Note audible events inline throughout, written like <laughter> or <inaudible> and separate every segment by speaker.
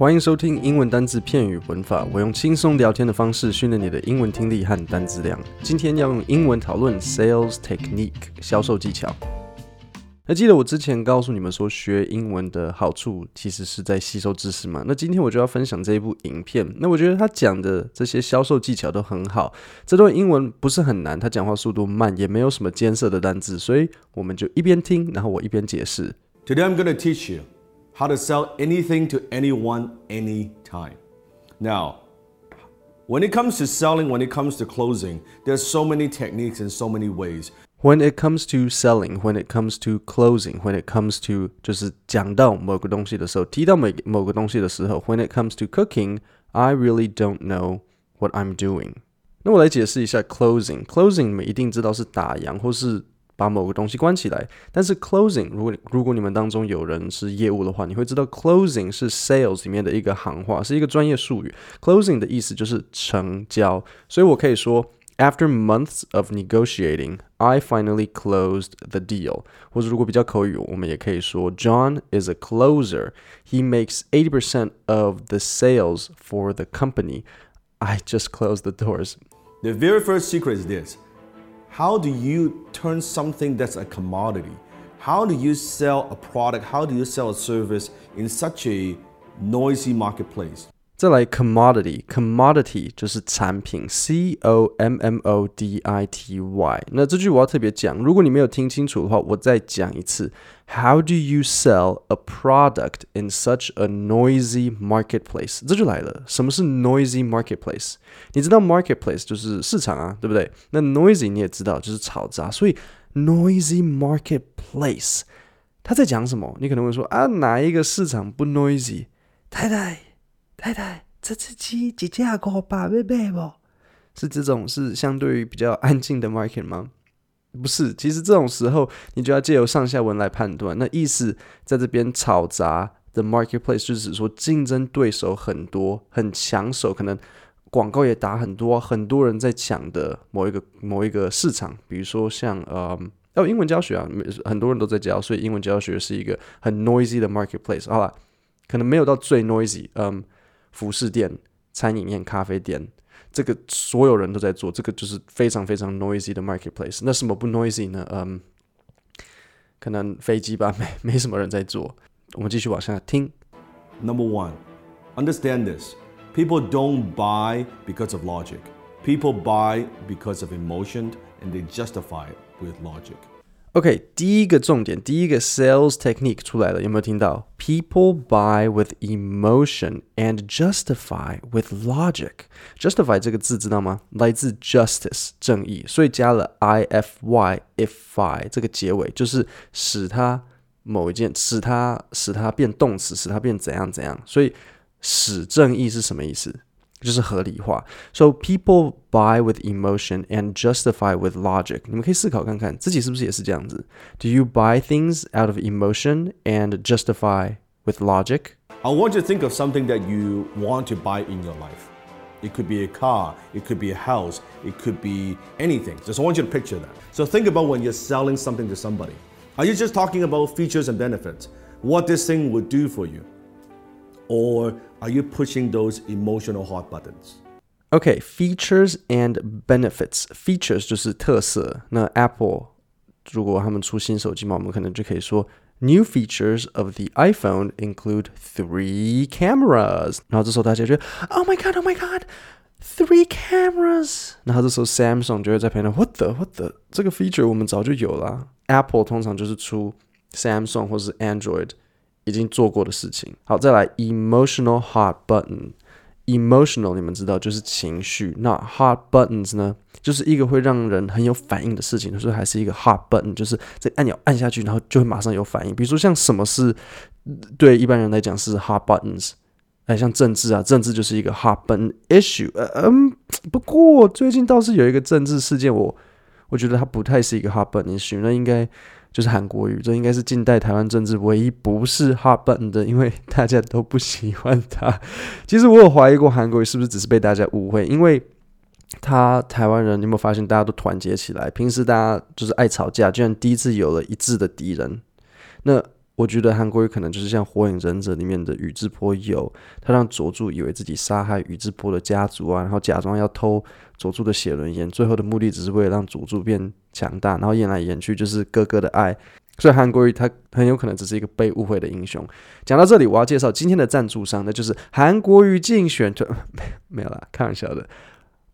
Speaker 1: 欢迎收听英文单字、片语、文法。我用轻松聊天的方式训练你的英文听力和单词量。今天要用英文讨论 sales technique 销售技巧。还记得我之前告诉你们说，学英文的好处其实是在吸收知识嘛？那今天我就要分享这一部影片。那我觉得他讲的这些销售技巧都很好。这段英文不是很难，他讲话速度慢，也没有什么艰涩的单字，所以我们就一边听，然后我一边解释。
Speaker 2: Today I'm going to teach you how to sell anything to anyone anytime. Now, when it comes to selling, when it comes to closing, there's so many techniques and so many ways.
Speaker 1: When it comes to selling, when it comes to closing, when it comes to 就是讲到某个东西的时候，提到某某个东西的时候，when it comes to cooking, I really don't know what I'm doing. 那我来解释一下 closing。closing 你们一定知道是打烊或是 把某个东西关起来。但是 closing，如果如果你们当中有人是业务的话，你会知道 closing 是 sales 里面的一个行话，是一个专业术语。closing 的意思就是成交，所以我可以说。After months of negotiating, I finally closed the deal. 或者如果比较口语，我们也可以说 John is a closer. He makes 80% of the sales for the company. I just closed the doors.
Speaker 2: The very first secret is this how do you turn something that's a commodity? How do you sell a product? How do you sell a service in such a noisy marketplace?
Speaker 1: 再来，commodity，commodity 就是产品，c o m m o d i t y。那这句我要特别讲，如果你没有听清楚的话，我再讲一次。How do you sell a product in such a noisy marketplace？这就来了，什么是 noisy marketplace？你知道 marketplace 就是市场啊，对不对？那 noisy 你也知道就是嘈杂，所以 noisy marketplace，他在讲什么？你可能会说啊，哪一个市场不 noisy？太太。 太太，这只鸡几价个八倍倍不？是这种是相对于比较安静的 market 吗？不是，其实这种时候你就要借由上下文来判断。那意思在这边吵杂的 marketplace 就指说竞争对手很多，很抢手，可能广告也打很多，很多人在抢的某一个某一个市场。比如说像呃，哦，英文教学啊，很多人都在教，所以英文教学是一个很 noisy 的 marketplace。好了，可能没有到最 noisy，嗯。服饰店、餐饮业、咖啡店，这个所有人都在做，这个就是非常非常 noisy 的 marketplace。那什么不 noisy 呢？嗯，可能飞机吧，没没什么人在做。我们继续往下听。
Speaker 2: Number one, understand this: people don't buy because of logic. People buy because of emotion, and they justify it with logic.
Speaker 1: OK，第一个重点，第一个 sales technique 出来了，有没有听到？People buy with emotion and justify with logic. Justify 这个字知道吗？来自 justice 正义，所以加了 i f y if y 这个结尾，就是使它某一件，使它使它变动词，使它变怎样怎样。所以使正义是什么意思？就是合理化。So people buy with emotion and justify with logic。你们可以思考看看，自己是不是也是这样子？Do you buy things out of emotion and justify with logic?
Speaker 2: I want you to think of something that you want to buy in your life. It could be a car, it could be a house, it could be anything. Just I want you to picture that. So think about when you're selling something to somebody. Are you just talking about features and benefits? What this thing would do for you? Or are you pushing those emotional hot buttons?
Speaker 1: Okay, features and benefits. Features 就是特色。那 Apple 如果他们出新手机嘛，我们可能就可以说 New features of the iPhone include three cameras。然后这时候大家觉得 Oh my God, Oh my God, three cameras。然后这时候 Samsung 就会在旁边 What the What the 这个 feature 我们早就有了。Apple 通常就是出 Samsung 或是 Android。 已经做过的事情。好，再来 emotional hot button。emotional 你们知道就是情绪，那 hot buttons 呢，就是一个会让人很有反应的事情，所以还是一个 hot button，就是这按钮按下去，然后就会马上有反应。比如说像什么是对一般人来讲是 hot buttons，哎，像政治啊，政治就是一个 hot button issue。嗯，不过最近倒是有一个政治事件，我我觉得它不太是一个 hot button issue，那应该。就是韩国语，这应该是近代台湾政治唯一不是哈本的，因为大家都不喜欢他。其实我有怀疑过韩国语是不是只是被大家误会，因为他台湾人，你有没有发现大家都团结起来？平时大家就是爱吵架，居然第一次有了一致的敌人。那我觉得韩国瑜可能就是像《火影忍者》里面的宇智波鼬，他让佐助以为自己杀害宇智波的家族啊，然后假装要偷佐助的写轮眼，最后的目的只是为了让佐助变强大，然后演来演去就是哥哥的爱。所以韩国瑜他很有可能只是一个被误会的英雄。讲到这里，我要介绍今天的赞助商，那就是韩国瑜竞选团。没有啦，开玩笑的。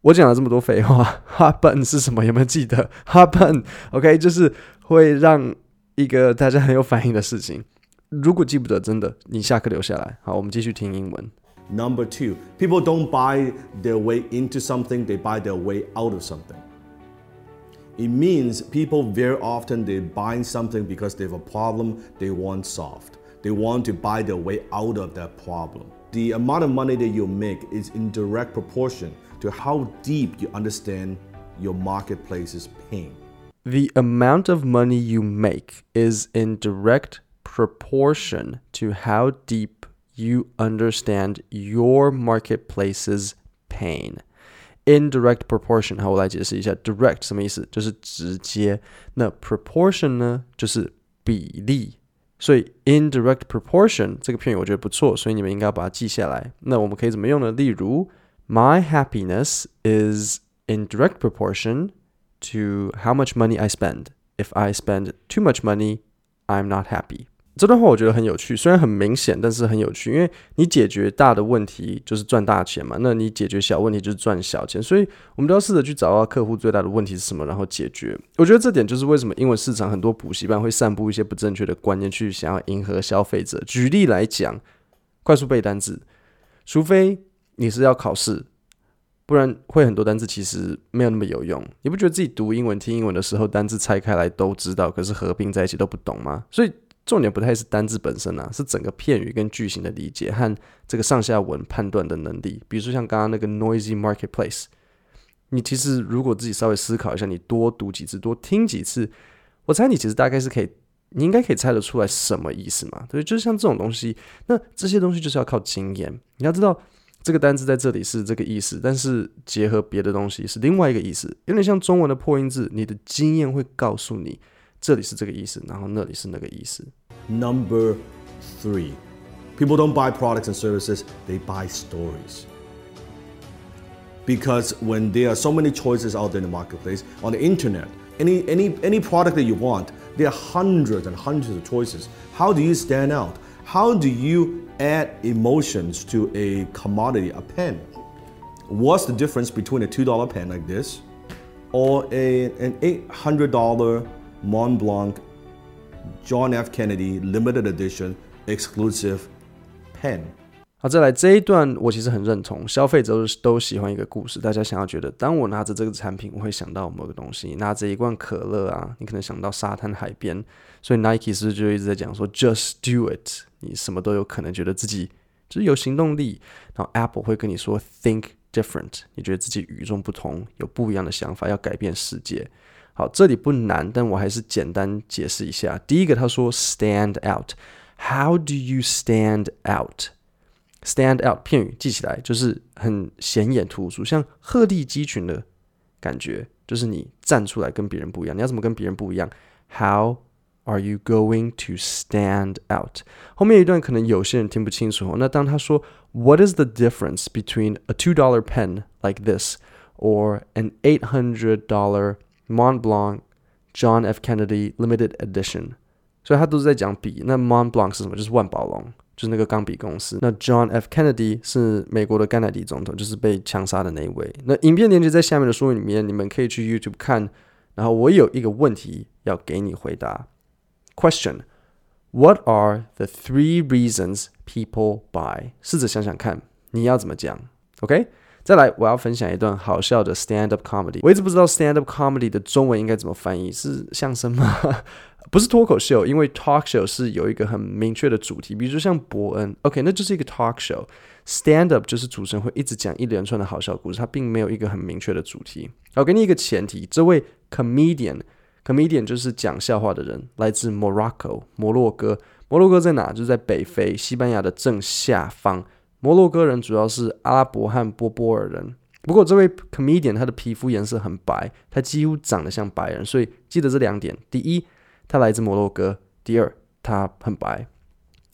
Speaker 1: 我讲了这么多废话，<laughs> 哈本是什么？有没有记得？哈本，OK，就是会让一个大家很有反应的事情。如果记不得，真的，你下课留下来。好，我们继续听英文。
Speaker 2: Number two, people don't buy their way into something; they buy their way out of something. It means people very often they're buying something because they have a problem they want solved. They want to buy their way out of that problem. The amount of money that you make is in direct proportion to how deep you understand your marketplace's pain.
Speaker 1: The amount of money you make is in direct proportion to how deep you understand your marketplace's pain. Indirect proportion，好，我来解释一下。Direct 什么意思？就是直接。那 proportion 呢，就是比例。所以 indirect proportion 这个片语我觉得不错，所以你们应该要把它记下来。那我们可以怎么用呢？例如，My happiness is in direct proportion to how much money I spend. If I spend too much money, I'm not happy. 这段话我觉得很有趣，虽然很明显，但是很有趣，因为你解决大的问题就是赚大钱嘛，那你解决小问题就是赚小钱，所以我们都要试着去找到客户最大的问题是什么，然后解决。我觉得这点就是为什么英文市场很多补习班会散布一些不正确的观念，去想要迎合消费者。举例来讲，快速背单词，除非你是要考试，不然会很多单词其实没有那么有用。你不觉得自己读英文、听英文的时候，单字拆开来都知道，可是合并在一起都不懂吗？所以。重点不太是单字本身啊，是整个片语跟句型的理解和这个上下文判断的能力。比如说像刚刚那个 noisy marketplace，你其实如果自己稍微思考一下，你多读几次，多听几次，我猜你其实大概是可以，你应该可以猜得出来什么意思嘛？对，就是像这种东西，那这些东西就是要靠经验。你要知道这个单字在这里是这个意思，但是结合别的东西是另外一个意思，有点像中文的破音字。你的经验会告诉你。这里是这个意思，然后那里是那个意思。
Speaker 2: Number three, people don't buy products and services; they buy stories. Because when there are so many choices out there in the marketplace, on the internet, any any any product that you want, there are hundreds and hundreds of choices. How do you stand out? How do you add emotions to a commodity, a pen? What's the difference between a $2 pen like this or a, an $800 Mont Blanc John F. Kennedy Limited Edition Exclusive Pen。
Speaker 1: 好，再来这一段，我其实很认同，消费者都喜欢一个故事。大家想要觉得，当我拿着这个产品，我会想到某个东西。拿着一罐可乐啊，你可能想到沙滩、海边。所以 Nike 是不是就一直在讲说，Just do it，你什么都有可能觉得自己就是有行动力。然后 Apple 会跟你说，Think different，你觉得自己与众不同，有不一样的想法，要改变世界。好，这里不难，但我还是简单解释一下。第一个，他说 stand out。How do you stand out? Stand out 片语记起来就是很显眼突出，像鹤立鸡群的感觉，就是你站出来跟别人不一样。你要怎么跟别人不一样？How are you going to stand out？后面一段可能有些人听不清楚。那当他说 What is the difference between a two dollar pen like this or an eight hundred dollar Mont Blanc John F Kennedy Limited Edition，所以他都是在讲笔。那 Mont Blanc 是什么？就是万宝龙， 就是那个钢笔公司。那 John F Kennedy 是美国的甘乃迪总统，就是被枪杀的那一位。那影片链接在下面的说明里面，你们可以去 YouTube 看。然后我有一个问题要给你回答。Question: What are the three reasons people buy？试着想想看，你要怎么讲？OK？再来，我要分享一段好笑的 stand up comedy。我一直不知道 stand up comedy 的中文应该怎么翻译，是相声吗？不是脱口秀，因为 talk show 是有一个很明确的主题，比如说像伯恩，OK，那就是一个 talk show。stand up 就是主持人会一直讲一连串的好笑故事，它并没有一个很明确的主题。我给你一个前提，这位 comedian，comedian 就是讲笑话的人，来自 Morocco，摩洛哥。摩洛哥在哪？就是在北非，西班牙的正下方。摩洛哥人主要是阿拉伯和波波尔人，不过这位 comedian 他的皮肤颜色很白，他几乎长得像白人，所以记得这两点：第一，他来自摩洛哥；第二， 他很白。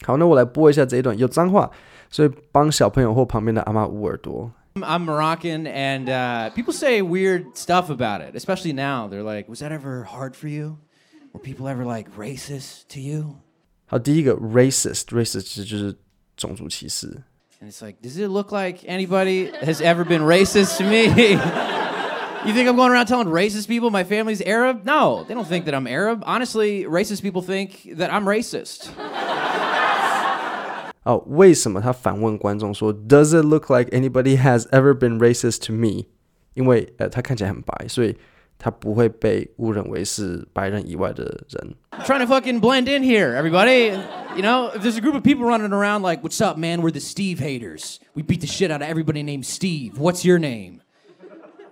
Speaker 1: 好，那我来播一下这一段有脏话，所以帮小朋友或旁边的阿妈捂耳朵。
Speaker 3: I'm Moroccan, and uh, people say weird stuff about it, especially now. They're like, "Was that ever hard for you? Were people ever like racist to you?"
Speaker 1: 好，第一个 racist，racist 其实就是种族歧视。
Speaker 3: And it's like, does it look like anybody has ever been racist to me? <laughs> you think I'm going around telling racist people my family's Arab? No, they don't think that I'm Arab. Honestly, racist people think that I'm racist. <laughs>
Speaker 1: 哦，为什么他反问观众说，Does it look like anybody has ever been racist to me？因为呃，他看起来很白，所以他不会被误认为是白人以外的人。
Speaker 3: I'm trying to fucking blend in here, everybody. You know, if there's a group of people running around like, what's up, man? We're the Steve haters. We beat the shit out of everybody named Steve. What's your name?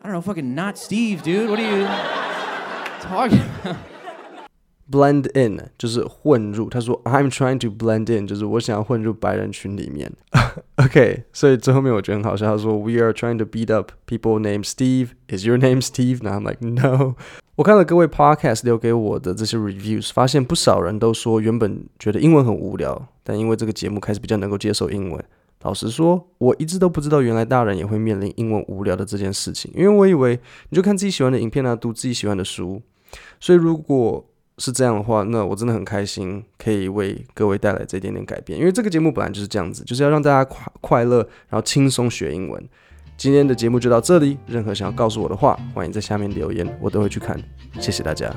Speaker 3: I don't know, fucking not Steve, dude. What are you talking <laughs> about?
Speaker 1: Blend in 就是混入。他说，I'm trying to blend in，就是我想要混入白人群里面。OK，所以最后面我觉得很好笑。他说，<laughs> We are trying to beat up people named Steve. Is your name Steve? And I'm like, no. 我看了各位 podcast 留给我的这些 reviews，发现不少人都说原本觉得英文很无聊，但因为这个节目开始比较能够接受英文。 老实说，我一直都不知道原来大人也会面临英文无聊的这件事情，因为我以为你就看自己喜欢的影片啊，读自己喜欢的书。所以如果是这样的话，那我真的很开心，可以为各位带来这一点点改变。因为这个节目本来就是这样子，就是要让大家快快乐，然后轻松学英文。今天的节目就到这里，任何想要告诉我的话，欢迎在下面留言，我都会去看。谢谢大家。